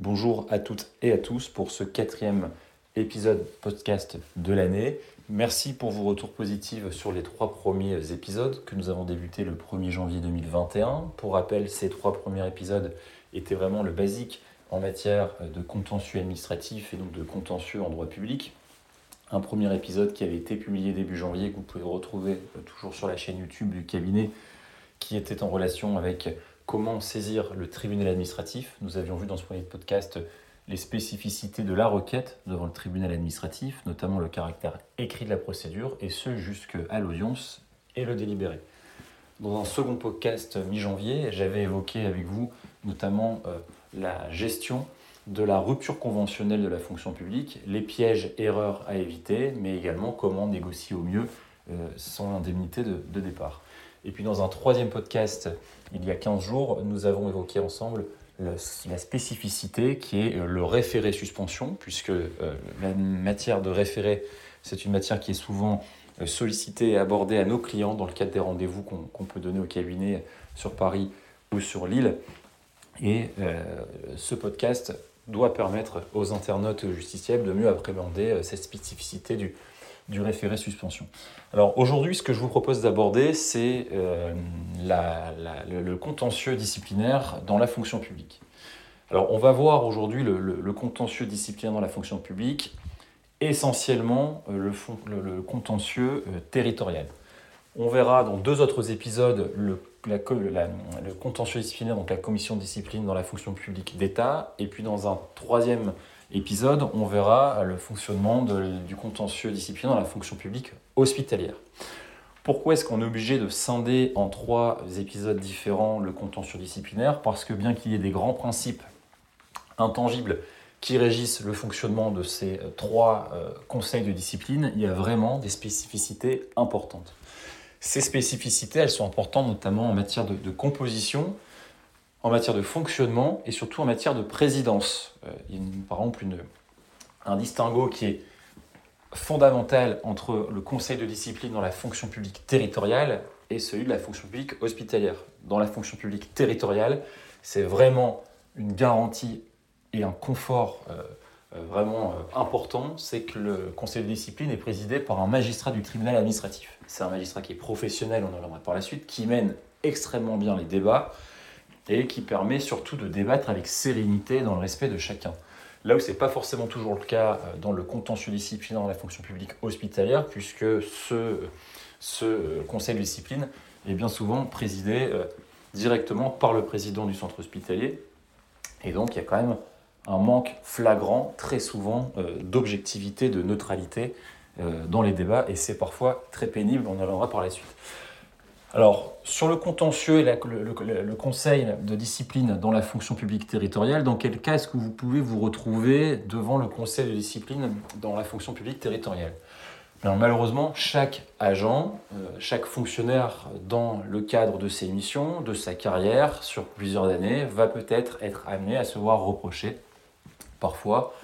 Bonjour à toutes et à tous pour ce quatrième épisode podcast de l'année. Merci pour vos retours positifs sur les trois premiers épisodes que nous avons débutés le 1er janvier 2021. Pour rappel, ces trois premiers épisodes étaient vraiment le basique en matière de contentieux administratif et donc de contentieux en droit public. Un premier épisode qui avait été publié début janvier, que vous pouvez retrouver toujours sur la chaîne YouTube du cabinet, qui était en relation avec comment saisir le tribunal administratif. Nous avions vu dans ce premier podcast les spécificités de la requête devant le tribunal administratif, notamment le caractère écrit de la procédure, et ce jusqu'à l'audience et le délibéré. Dans un second podcast mi-janvier, j'avais évoqué avec vous notamment euh, la gestion de la rupture conventionnelle de la fonction publique, les pièges, erreurs à éviter, mais également comment négocier au mieux euh, son indemnité de départ. Et puis dans un troisième podcast, il y a 15 jours, nous avons évoqué ensemble la spécificité qui est euh, le référé suspension, puisque euh, la matière de référé, c'est une matière qui est souvent euh, sollicitée et abordée à nos clients dans le cadre des rendez-vous qu'on peut donner au cabinet sur Paris ou sur Lille. Et ce podcast doit permettre aux internautes justiciables de mieux appréhender cette spécificité du, du référé suspension. Alors aujourd'hui, ce que je vous propose d'aborder, c'est euh, le, contentieux disciplinaire dans la fonction publique. Alors on va voir aujourd'hui le, contentieux disciplinaire dans la fonction publique, essentiellement euh, le, contentieux euh, territorial. On verra dans deux autres épisodes le, contentieux disciplinaire, donc la commission de discipline dans la fonction publique d'État, et puis dans un troisième épisode, on verra le fonctionnement du contentieux disciplinaire dans la fonction publique hospitalière. Pourquoi est-ce qu'on est obligé de scinder en trois épisodes différents le contentieux disciplinaire? Parce que bien qu'il y ait des grands principes intangibles qui régissent le fonctionnement de ces trois euh, conseils de discipline, il y a vraiment des spécificités importantes. Ces spécificités, elles sont importantes notamment en matière de composition, en matière de fonctionnement et surtout en matière de présidence. Euh, il y a par exemple un distinguo qui est fondamental entre le conseil de discipline dans la fonction publique territoriale et celui de la fonction publique hospitalière. Dans la fonction publique territoriale, c'est vraiment une garantie et un confort euh, euh, vraiment important, c'est que le conseil de discipline est présidé par un magistrat du tribunal administratif. C'est un magistrat qui est professionnel, on en reviendra par la suite, qui mène extrêmement bien les débats, et qui permet surtout de débattre avec sérénité dans le respect de chacun. Là où ce n'est pas forcément toujours le cas euh, dans le contentieux disciplinaire dans la fonction publique hospitalière, puisque ce, ce euh, conseil de discipline est bien souvent présidé euh, directement par le président du centre hospitalier. Et donc il y a quand même un manque flagrant, très souvent, d'objectivité, de neutralité dans les débats, et c'est parfois très pénible, on y reviendra par la suite. Alors, sur le contentieux et le, conseil de discipline dans la fonction publique territoriale, dans quel cas est-ce que vous pouvez vous retrouver devant le conseil de discipline dans la fonction publique territoriale? Malheureusement, chaque agent, euh, chaque fonctionnaire dans le cadre de ses missions, de sa carrière, sur plusieurs années, va peut-être être amené à se voir reprocher parfois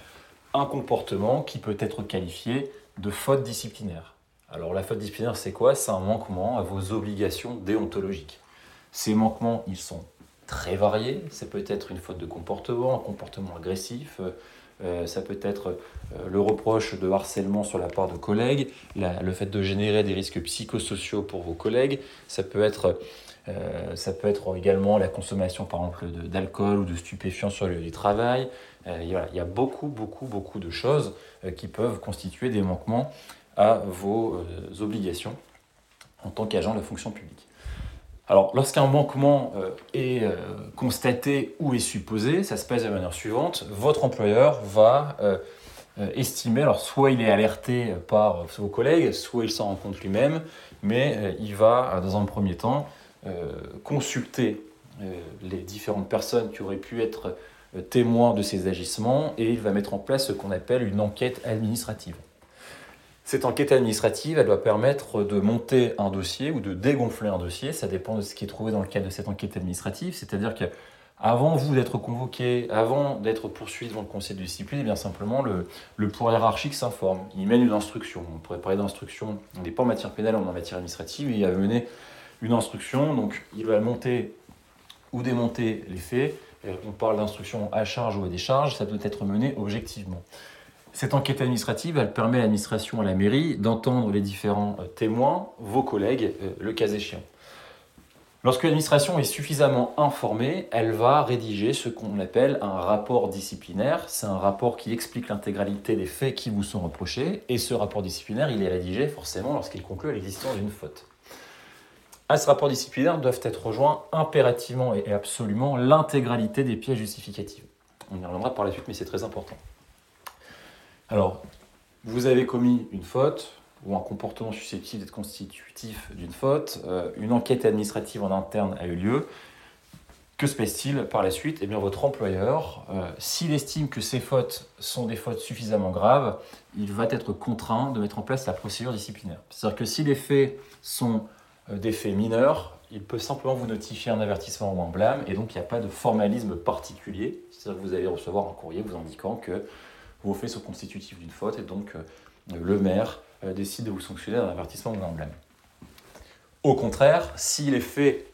un comportement qui peut être qualifié de faute disciplinaire. Alors la faute disciplinaire, c'est quoi? C'est un manquement à vos obligations déontologiques. Ces manquements, ils sont très variés. C'est peut-être une faute de comportement, un comportement agressif. Euh, ça peut être euh, le reproche de harcèlement sur la part de collègues, le fait de générer des risques psychosociaux pour vos collègues. Ça peut être, euh, ça peut être également la consommation, par exemple, d'alcool ou de stupéfiants sur le lieu du travail. il y a beaucoup, beaucoup, beaucoup de choses qui peuvent constituer des manquements à vos euh, obligations en tant qu'agent de la fonction publique. Alors, lorsqu'un manquement euh, est euh, constaté ou est supposé, ça se passe de la manière suivante. Votre employeur va estimer, alors soit il est alerté par vos collègues, soit il s'en rend compte lui-même, mais il va, dans un premier temps, consulter les différentes personnes qui auraient pu être témoins de ces agissements et il va mettre en place ce qu'on appelle une enquête administrative. Cette enquête administrative, elle doit permettre de monter un dossier ou de dégonfler un dossier. Ça dépend de ce qui est trouvé dans le cadre de cette enquête administrative. C'est-à-dire que avant vous d'être convoqué, avant d'être poursuivi devant le conseil de discipline, eh bien simplement le, le pouvoir hiérarchique s'informe. Il mène une instruction. On pourrait parler d'instruction. On n'est pas en matière pénale, on est en matière administrative. il va mener une instruction. Donc il va monter ou démonter les faits, on parle d'instruction à charge ou à décharge, ça doit être mené objectivement. Cette enquête administrative, elle permet à l'administration, à la mairie, d'entendre les différents euh, témoins, vos collègues, euh, le cas échéant. Lorsque l'administration est suffisamment informée, elle va rédiger ce qu'on appelle un rapport disciplinaire. C'est un rapport qui explique l'intégralité des faits qui vous sont reprochés. Et ce rapport disciplinaire, il est rédigé forcément lorsqu'il conclut à l'existence d'une faute. À ce rapport disciplinaire doivent être rejoints impérativement et absolument l'intégralité des pièces justificatives. On y reviendra par la suite, mais c'est très important. Alors, vous avez commis une faute, ou un comportement susceptible d'être constitutif d'une faute, euh, une enquête administrative en interne a eu lieu. Que se passe-t-il par la suite? Eh bien, votre employeur, euh, s'il estime que ces fautes sont des fautes suffisamment graves, il va être contraint de mettre en place la procédure disciplinaire. C'est-à-dire que si les faits sont euh, des faits mineurs, il peut simplement vous notifier un avertissement ou un blâme, et donc il n'y a pas de formalisme particulier. C'est-à-dire que vous allez recevoir un courrier vous indiquant que vos faits sont constitutifs d'une faute, et donc le maire euh, décide de vous sanctionner d'un avertissement ou d'un emblème. Au contraire, si les faits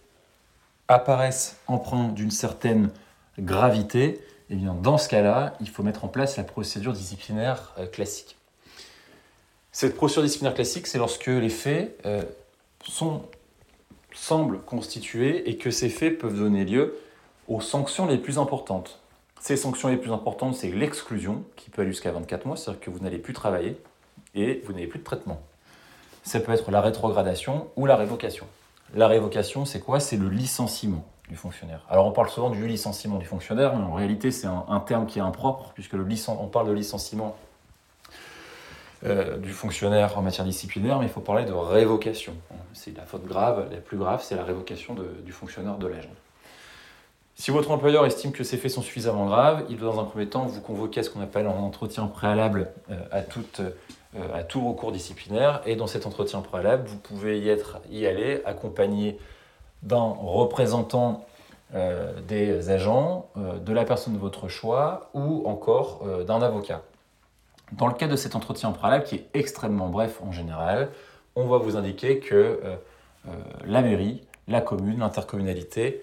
apparaissent empreints d'une certaine gravité, eh bien dans ce cas-là, il faut mettre en place la procédure disciplinaire euh, classique. Cette procédure disciplinaire classique, c'est lorsque les faits euh, sont, semblent constitués et que ces faits peuvent donner lieu aux sanctions les plus importantes. Ces sanctions les plus importantes, c'est l'exclusion, qui peut aller jusqu'à 24 mois, c'est-à-dire que vous n'allez plus travailler, et vous n'avez plus de traitement. Ça peut être la rétrogradation ou la révocation. La révocation, c'est quoi? C'est le licenciement du fonctionnaire. Alors on parle souvent du licenciement du fonctionnaire, mais en réalité c'est un, terme qui est impropre, puisque le on parle de licenciement euh, du fonctionnaire en matière disciplinaire, mais il faut parler de révocation. C'est la faute grave, la plus grave, c'est la révocation du fonctionnaire de l'agent. Si votre employeur estime que ces faits sont suffisamment graves, il doit dans un premier temps vous convoquer à ce qu'on appelle un entretien préalable euh, à toute euh, à tout recours disciplinaire. Et dans cet entretien préalable, vous pouvez y, être, y aller accompagné d'un représentant euh, des agents, de la personne de votre choix ou encore d'un avocat. Dans le cas de cet entretien préalable, qui est extrêmement bref en général, on va vous indiquer que la mairie, la commune, l'intercommunalité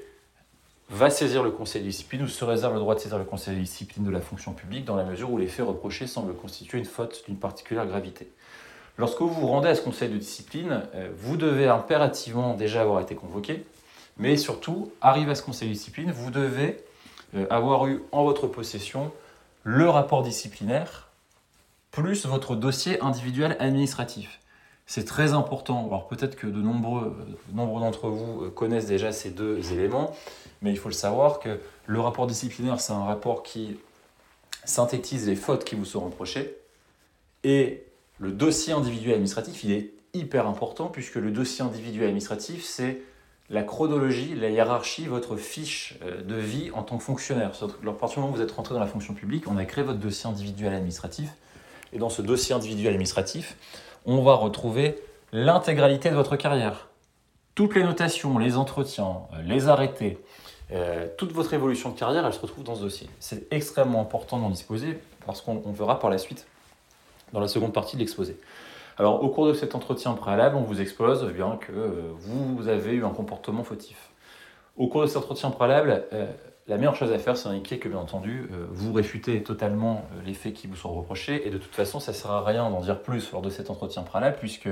va saisir le conseil de discipline ou se réserve le droit de saisir le conseil de discipline de la fonction publique dans la mesure où les faits reprochés semblent constituer une faute d'une particulière gravité. Lorsque vous vous rendez à ce conseil de discipline, euh, vous devez impérativement déjà avoir été convoqué, mais surtout, arrivé à ce conseil de discipline, vous devez euh, avoir eu en votre possession le rapport disciplinaire plus votre dossier individuel administratif. C'est très important. Alors peut-être que de nombreux, euh, nombreux d'entre vous connaissent déjà ces deux éléments, mais il faut le savoir que le rapport disciplinaire, c'est un rapport qui synthétise les fautes qui vous sont reprochées. Et le dossier individuel administratif, il est hyper important puisque le dossier individuel administratif, c'est la chronologie, la hiérarchie, votre fiche euh, de vie en tant que fonctionnaire. À partir du moment où vous êtes rentré dans la fonction publique, on a créé votre dossier individuel administratif. Et dans ce dossier individuel administratif, on va retrouver l'intégralité de votre carrière. Toutes les notations, les entretiens, euh, les arrêtés, euh, toute votre évolution de carrière, elle se retrouve dans ce dossier. C'est extrêmement important d'en disposer parce qu'on verra par la suite dans la seconde partie de l'exposé. Alors, au cours de cet entretien préalable, on vous expose eh bien que euh, vous avez eu un comportement fautif. Au cours de cet entretien préalable, la meilleure chose à faire, c'est d'indiquer que, bien entendu, vous réfutez totalement les faits qui vous sont reprochés, et de toute façon, ça ne sert à rien d'en dire plus lors de cet entretien préalable, puisque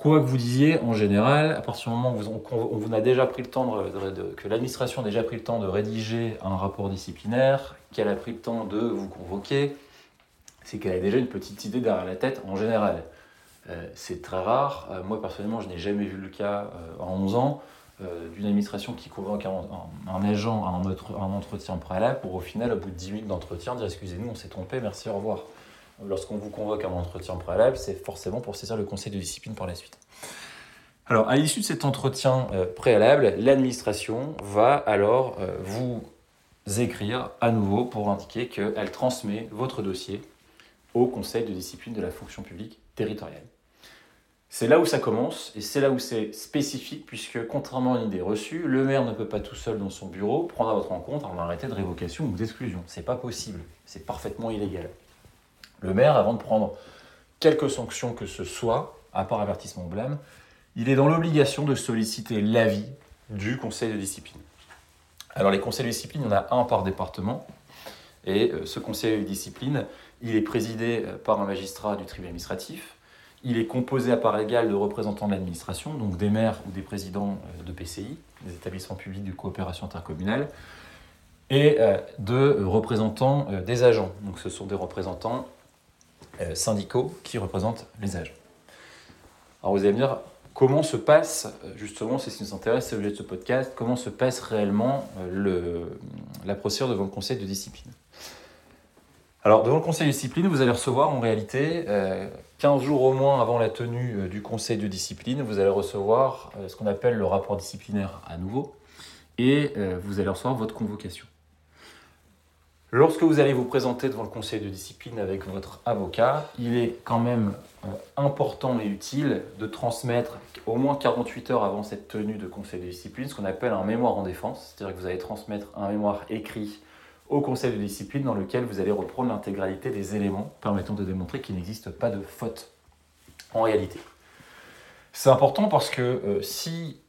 Quoi que vous disiez, en général, à partir du moment où on, vous a déjà pris le temps de, l'administration a déjà pris le temps de rédiger un rapport disciplinaire, qu'elle a pris le temps de vous convoquer, c'est qu'elle a déjà une petite idée derrière la tête en général. Euh, c'est très rare. Euh, moi, personnellement, je n'ai jamais vu le cas euh, en 11 ans d'une administration qui convoque un, agent à un, un, entretien préalable pour au final, au bout de 10 minutes d'entretien, dire excusez-nous, on s'est trompé, merci, au revoir lorsqu'on vous convoque à un entretien préalable, c'est forcément pour saisir le conseil de discipline par la suite. Alors, à l'issue de cet entretien euh, préalable, l'administration va alors euh, vous écrire à nouveau pour indiquer qu'elle transmet votre dossier au conseil de discipline de la fonction publique territoriale. C'est là où ça commence et c'est là où c'est spécifique puisque contrairement à une idée reçue, le maire ne peut pas tout seul dans son bureau prendre à votre rencontre un arrêté de révocation ou d'exclusion. C'est pas possible, c'est parfaitement illégal. Le maire, avant de prendre quelque sanction que ce soit, à part avertissement ou blâme, il est dans l'obligation de solliciter l'avis du conseil de discipline. Alors les conseils de discipline, il y en a un par département. Et ce conseil de discipline, il est présidé par un magistrat du tribunal administratif. Il est composé à part égale de représentants de l'administration, donc des maires ou des présidents de PCI, des établissements publics de coopération intercommunale, et de représentants des agents. Donc ce sont des représentants syndicaux qui représentent les agents. Alors vous allez me dire, comment se passe, justement, c'est ce qui nous intéresse, c'est l'objet de ce podcast, comment se passe réellement euh, le, la procédure devant le conseil de discipline? Alors devant le conseil de discipline, vous allez recevoir en réalité, 15 euh, jours au moins avant la tenue euh, du conseil de discipline, vous allez recevoir ce qu'on appelle le rapport disciplinaire à nouveau, et vous allez recevoir votre convocation. Lorsque vous allez vous présenter devant le conseil de discipline avec votre avocat, il est quand même euh, important et utile de transmettre au moins 48 heures avant cette tenue de conseil de discipline ce qu'on appelle un mémoire en défense, c'est-à-dire que vous allez transmettre un mémoire écrit au conseil de discipline dans lequel vous allez reprendre l'intégralité des éléments permettant de démontrer qu'il n'existe pas de faute en réalité. C'est important parce que euh, si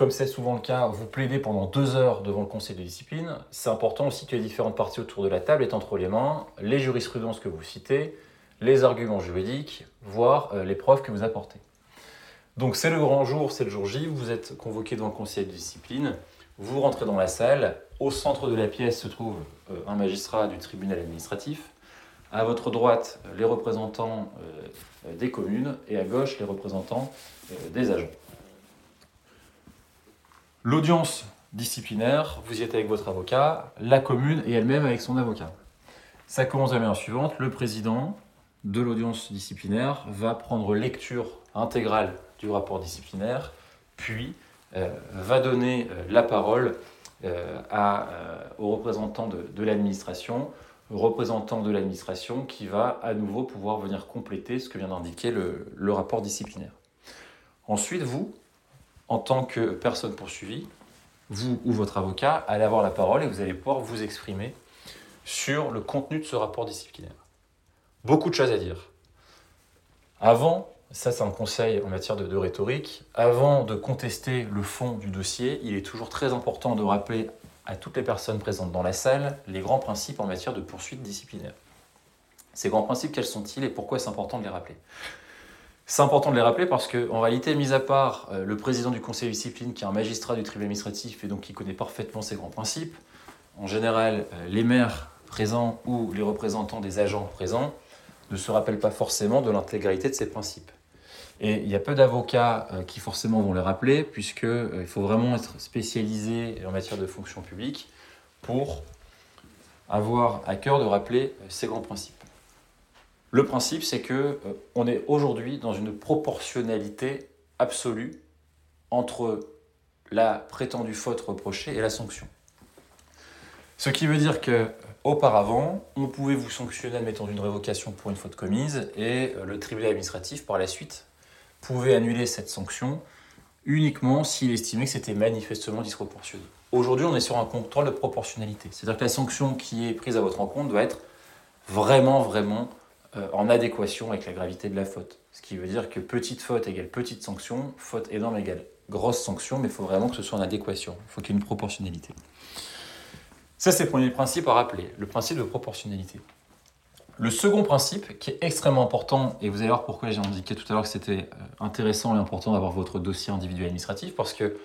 comme c'est souvent le cas, vous plaidez pendant deux heures devant le conseil de discipline, c'est important aussi que les différentes parties autour de la table aient entre les mains les jurisprudences que vous citez, les arguments juridiques, voire euh, les preuves que vous apportez. Donc c'est le grand jour, c'est le jour J, vous êtes convoqué devant le conseil de discipline, vous rentrez dans la salle, au centre de la pièce se trouve euh, un magistrat du tribunal administratif, à votre droite les représentants euh, des communes et à gauche les représentants des agents. L'audience disciplinaire, vous y êtes avec votre avocat, la commune et elle-même avec son avocat. Ça commence la manière suivante, le président de l'audience disciplinaire va prendre lecture intégrale du rapport disciplinaire, puis euh, va donner euh, la parole euh, à, aux représentants de, l'administration, représentant de l'administration qui va à nouveau pouvoir venir compléter ce que vient d'indiquer le rapport disciplinaire. Ensuite, vous, en tant que personne poursuivie, vous ou votre avocat allez avoir la parole et vous allez pouvoir vous exprimer sur le contenu de ce rapport disciplinaire. Beaucoup de choses à dire. Avant, ça c'est un conseil en matière de, rhétorique, avant de contester le fond du dossier, il est toujours très important de rappeler à toutes les personnes présentes dans la salle les grands principes en matière de poursuite disciplinaire. Ces grands principes, quels sont-ils et pourquoi c'est important de les rappeler? C'est important de les rappeler parce qu'en réalité, mis à part euh, le président du conseil de discipline, qui est un magistrat du tribunal administratif et donc qui connaît parfaitement ces grands principes, en général, euh, les maires présents ou les représentants des agents présents ne se rappellent pas forcément de l'intégralité de ces principes. Et il y a peu d'avocats euh, qui forcément vont les rappeler, puisqu'il faut vraiment être spécialisé en matière de fonction publique pour avoir à cœur de rappeler ces grands principes. Le principe, c'est que euh, on est aujourd'hui dans une proportionnalité absolue entre la prétendue faute reprochée et la sanction. Ce qui veut dire que auparavant, on pouvait vous sanctionner, admettons, d'une révocation pour une faute commise, et euh, le tribunal administratif, par la suite, pouvait annuler cette sanction uniquement s'il estimait que c'était manifestement disproportionné. Aujourd'hui, on est sur un contrôle de proportionnalité. C'est-à-dire que la sanction qui est prise à votre encontre doit être vraiment, vraiment euh, en adéquation avec la gravité de la faute. Ce qui veut dire que petite faute égale petite sanction, faute énorme égale grosse sanction, mais il faut vraiment que ce soit en adéquation. Il faut qu'il y ait une proportionnalité. Ça, c'est le premier principe à rappeler, le principe de proportionnalité. Le second principe, qui est extrêmement important, et vous allez voir pourquoi j'ai indiqué tout à l'heure que c'était euh, intéressant et important d'avoir votre dossier individuel administratif, parce que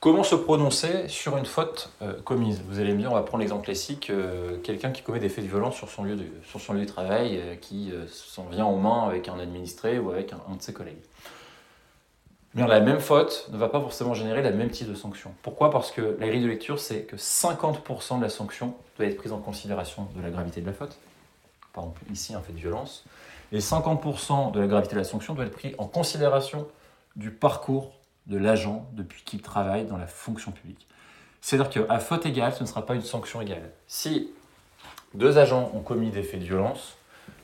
Comment se prononcer sur une faute euh, commise? Vous allez me dire, on va prendre l'exemple classique, euh, quelqu'un qui commet des faits de violence sur son lieu de, sur son lieu de travail, qui s'en vient aux mains avec un administré ou avec un, de ses collègues. Mais la même faute ne va pas forcément générer la même type de sanction. Pourquoi? Parce que la grille de lecture, c'est que 50% de la sanction doit être prise en considération de la gravité de la faute. Par exemple, ici, un fait de violence. Et 50% de la gravité de la sanction doit être pris en considération du parcours de l'agent depuis qu'il travaille dans la fonction publique. C'est-à-dire qu'à faute égale, ce ne sera pas une sanction égale. Si deux agents ont commis des faits de violence,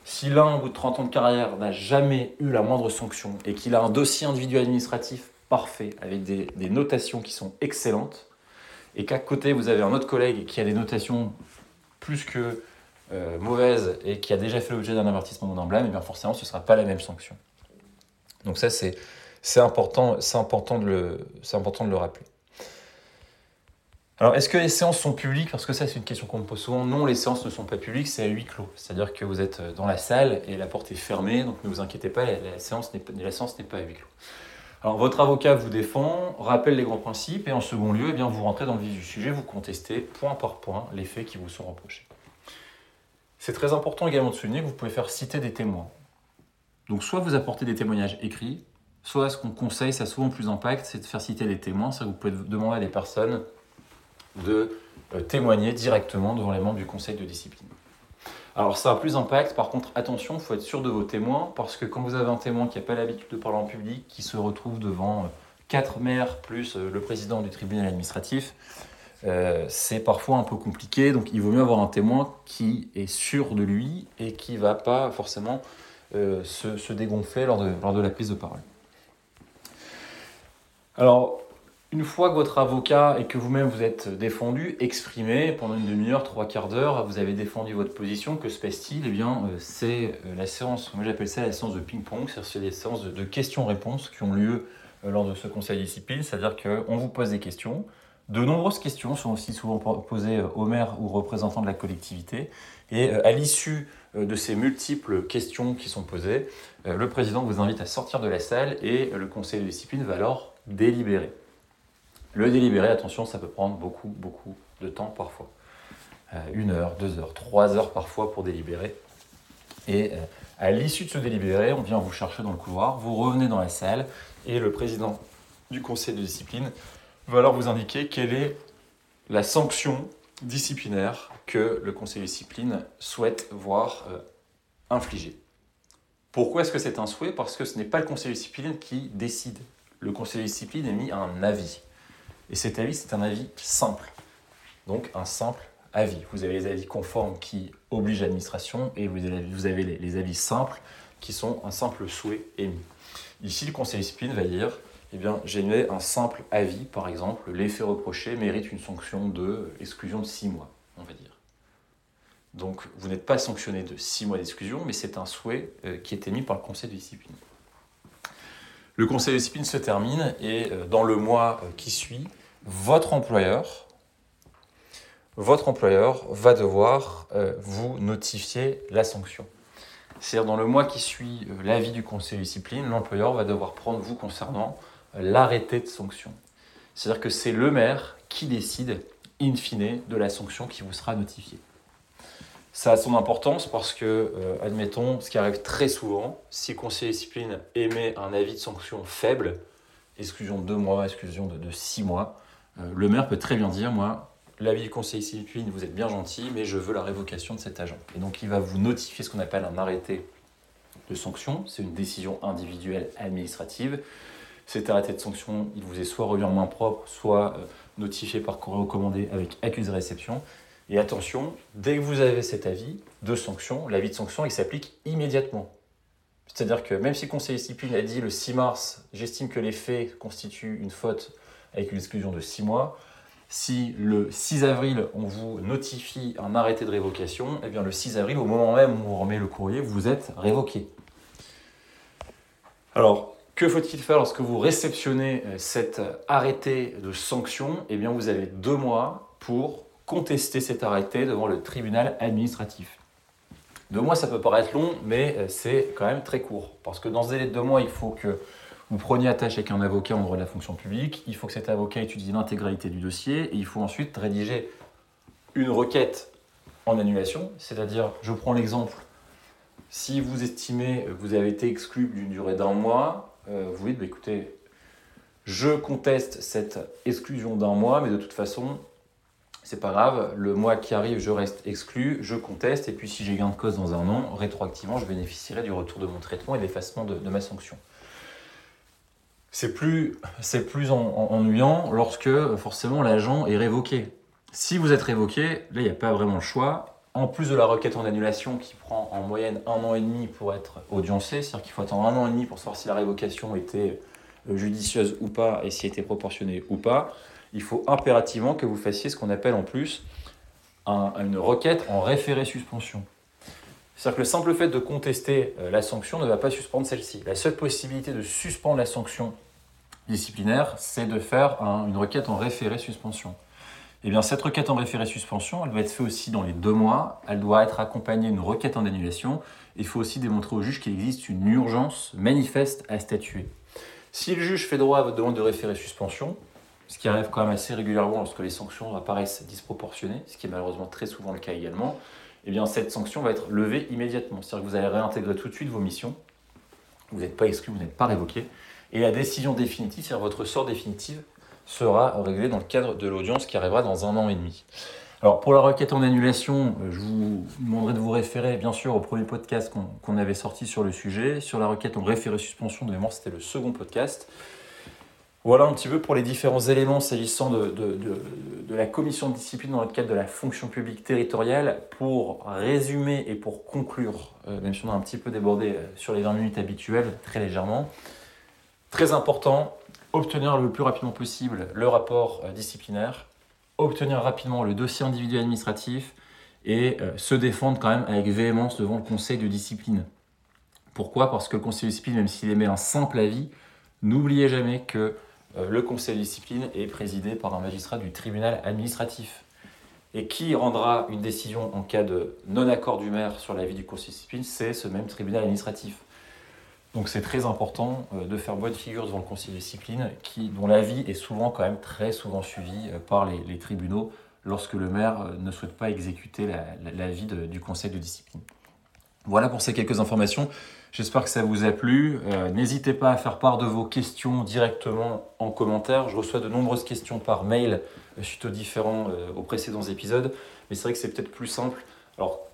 si l'un, au bout de 30 ans de carrière, n'a jamais eu la moindre sanction et qu'il a un dossier individuel administratif parfait, avec des, notations qui sont excellentes, et qu'à côté, vous avez un autre collègue qui a des notations plus que euh, mauvaises et qui a déjà fait l'objet d'un avertissement non blâme, et bien forcément, ce ne sera pas la même sanction. Donc ça, c'est important, important, de le, important de le rappeler. Alors, est-ce que les séances sont publiques? Parce que ça, c'est une question qu'on me pose souvent. Non, les séances ne sont pas publiques, c'est à huis clos. C'est-à-dire que vous êtes dans la salle et la porte est fermée, donc ne vous inquiétez pas, la, séance n'est pas à huis clos. Alors, votre avocat vous défend, rappelle les grands principes, et en second lieu, eh bien, vous rentrez dans le vif du sujet, vous contestez point par point les faits qui vous sont reprochés. C'est très important également de souligner que vous pouvez faire citer des témoins. Donc, soit vous apportez des témoignages écrits, soit ce qu'on conseille, ça a souvent plus d'impact, c'est de faire citer des témoins. Que vous pouvez demander à des personnes de euh, témoigner directement devant les membres du conseil de discipline. Alors ça a plus d'impact, par contre attention, il faut être sûr de vos témoins, parce que quand vous avez un témoin qui n'a pas l'habitude de parler en public, qui se retrouve devant euh, quatre maires plus euh, le président du tribunal administratif, c'est parfois un peu compliqué, donc il vaut mieux avoir un témoin qui est sûr de lui et qui ne va pas forcément se, se, dégonfler lors de, lors de la prise de parole. Alors, une fois que votre avocat et que vous-même vous êtes défendu, exprimé pendant une demi-heure, trois quarts d'heure, vous avez défendu votre position, que se passe-t-il? Eh bien, euh, c'est euh, la séance, moi j'appelle ça la séance de ping-pong, c'est des séances de, questions-réponses qui ont lieu euh, lors de ce conseil discipline, c'est-à-dire qu'on vous pose des questions. De nombreuses questions sont aussi souvent posées aux maires ou représentants de la collectivité. Et à l'issue de ces multiples questions qui sont posées, le président vous invite à sortir de la salle et le conseil de discipline va alors délibérer. Le délibéré, attention, ça peut prendre beaucoup, beaucoup de temps parfois. Euh, une heure, deux heures, trois heures parfois pour délibérer. Et euh, à l'issue de ce délibéré, on vient vous chercher dans le couloir, vous revenez dans la salle et le président du conseil de discipline va alors vous indiquer quelle est la sanction disciplinaire que le conseil discipline souhaite voir euh, infliger. Pourquoi est-ce que c'est un souhait? Parce que ce n'est pas le conseil discipline qui décide. Le conseil discipline émet un avis. Et cet avis, c'est un avis simple. Donc un simple avis. Vous avez les avis conformes qui obligent l'administration et vous avez, les, avis simples qui sont un simple souhait émis. Ici, le conseil discipline va dire eh bien, un simple avis, par exemple, l'effet reproché mérite une sanction de exclusion de 6 mois, on va dire. Donc, vous n'êtes pas sanctionné de 6 mois d'exclusion, mais c'est un souhait euh, qui est émis par le conseil de discipline. Le conseil de discipline se termine et euh, dans le mois euh, qui suit, votre employeur, votre employeur va devoir vous notifier la sanction. C'est-à-dire dans le mois qui suit l'avis du conseil de discipline, l'employeur va devoir prendre vous concernant l'arrêté de sanction. C'est-à-dire que c'est le maire qui décide in fine de la sanction qui vous sera notifiée. Ça a son importance parce que, admettons, ce qui arrive très souvent, si le conseil de discipline émet un avis de sanction faible, exclusion de deux mois, exclusion de, six mois, euh, le maire peut très bien dire, moi, l'avis du conseil discipline, vous êtes bien gentil, mais je veux la révocation de cet agent. Et donc il va vous notifier ce qu'on appelle un arrêté de sanction, c'est une décision individuelle administrative. Cet arrêté de sanction, il vous est soit remis en main propre, soit euh, notifié par courrier recommandé avec accusé de réception. Et attention, dès que vous avez cet avis de sanction, l'avis de sanction, il s'applique immédiatement. C'est-à-dire que même si conseil discipline a dit le 6 mars, j'estime que les faits constituent une faute avec une exclusion de 6 mois. Si le 6 avril, on vous notifie un arrêté de révocation, eh bien le 6 avril, au moment même où on remet le courrier, vous êtes révoqué. Alors, que faut-il faire lorsque vous réceptionnez euh, cet arrêté de sanction? Eh bien, vous avez deux mois pour contester cet arrêté devant le tribunal administratif. Deux mois, ça peut paraître long, mais euh, c'est quand même très court. Parce que dans ce délai de deux mois, il faut que vous preniez attache avec un avocat en droit de la fonction publique, il faut que cet avocat étudie l'intégralité du dossier et il faut ensuite rédiger une requête en annulation, c'est-à-dire, je prends l'exemple, si vous estimez que vous avez été exclu d'une durée d'un mois, euh, vous dites, bah, écoutez, je conteste cette exclusion d'un mois, mais de toute façon, c'est pas grave, le mois qui arrive, je reste exclu, je conteste, et puis si j'ai gain de cause dans un an, rétroactivement, je bénéficierai du retour de mon traitement et l'effacement de ma sanction. C'est plus, c'est plus ennuyant lorsque forcément l'agent est révoqué. Si vous êtes révoqué, là il n'y a pas vraiment le choix. En plus de la requête en annulation qui prend en moyenne un an et demi pour être audiencée, c'est-à-dire qu'il faut attendre un an et demi pour savoir si la révocation était euh, judicieuse ou pas et si était proportionnée ou pas, il faut impérativement que vous fassiez ce qu'on appelle en plus une requête en référé suspension. C'est-à-dire que le simple fait de contester euh, la sanction ne va pas suspendre celle-ci. La seule possibilité de suspendre la sanction disciplinaire, c'est de faire une requête en référé suspension. Eh bien, cette requête en référé suspension, elle doit être faite aussi dans les deux mois. Elle doit être accompagnée d'une requête en annulation. Il faut aussi démontrer au juge qu'il existe une urgence manifeste à statuer. Si le juge fait droit à votre demande de référé suspension, ce qui arrive quand même assez régulièrement lorsque les sanctions apparaissent disproportionnées, ce qui est malheureusement très souvent le cas également, eh bien cette sanction va être levée immédiatement. C'est-à-dire que vous allez réintégrer tout de suite vos missions, vous n'êtes pas exclu, vous n'êtes pas révoqué, et la décision définitive, c'est-à-dire votre sort définitif, sera réglé dans le cadre de l'audience qui arrivera dans un an et demi. Alors pour la requête en annulation, euh, je vous demanderai de vous référer bien sûr au premier podcast qu'on avait sorti sur le sujet. Sur la requête en référé suspension de mémoire, c'était le second podcast. Voilà un petit peu pour les différents éléments s'agissant de, de, la commission de discipline dans le cadre de la fonction publique territoriale. Pour résumer et pour conclure, euh, même si on a un petit peu débordé euh, sur les 20 minutes habituelles, très légèrement, très important, obtenir le plus rapidement possible le rapport euh, disciplinaire, obtenir rapidement le dossier individuel administratif et euh, se défendre quand même avec véhémence devant le conseil de discipline. Pourquoi? Parce que le conseil de discipline, même s'il émet un simple avis, n'oubliez jamais que euh, le conseil de discipline est présidé par un magistrat du tribunal administratif. Et qui rendra une décision en cas de non-accord du maire sur l'avis du conseil de discipline? C'est ce même tribunal administratif. Donc c'est très important euh, de faire bonne figure devant le conseil de discipline, dont l'avis est souvent quand même très souvent suivi euh, par les, tribunaux lorsque le maire euh, ne souhaite pas exécuter l'avis du conseil de discipline. Voilà pour ces quelques informations. J'espère que ça vous a plu. N'hésitez pas à faire part de vos questions directement en commentaire. Je reçois de nombreuses questions par mail suite aux différents, aux précédents épisodes, mais c'est vrai que c'est peut-être plus simple. Alors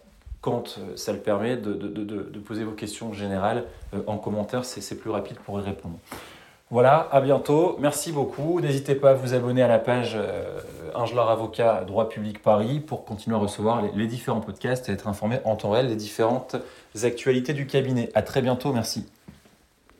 quand euh, ça le permet, de, poser vos questions générales euh, en commentaire. C'est plus rapide pour y répondre. Voilà, à bientôt. Merci beaucoup. N'hésitez pas à vous abonner à la page euh, Ingelard Avocat Droit Public Paris pour continuer à recevoir les, les différents podcasts et être informé en temps réel des différentes actualités du cabinet. À très bientôt. Merci.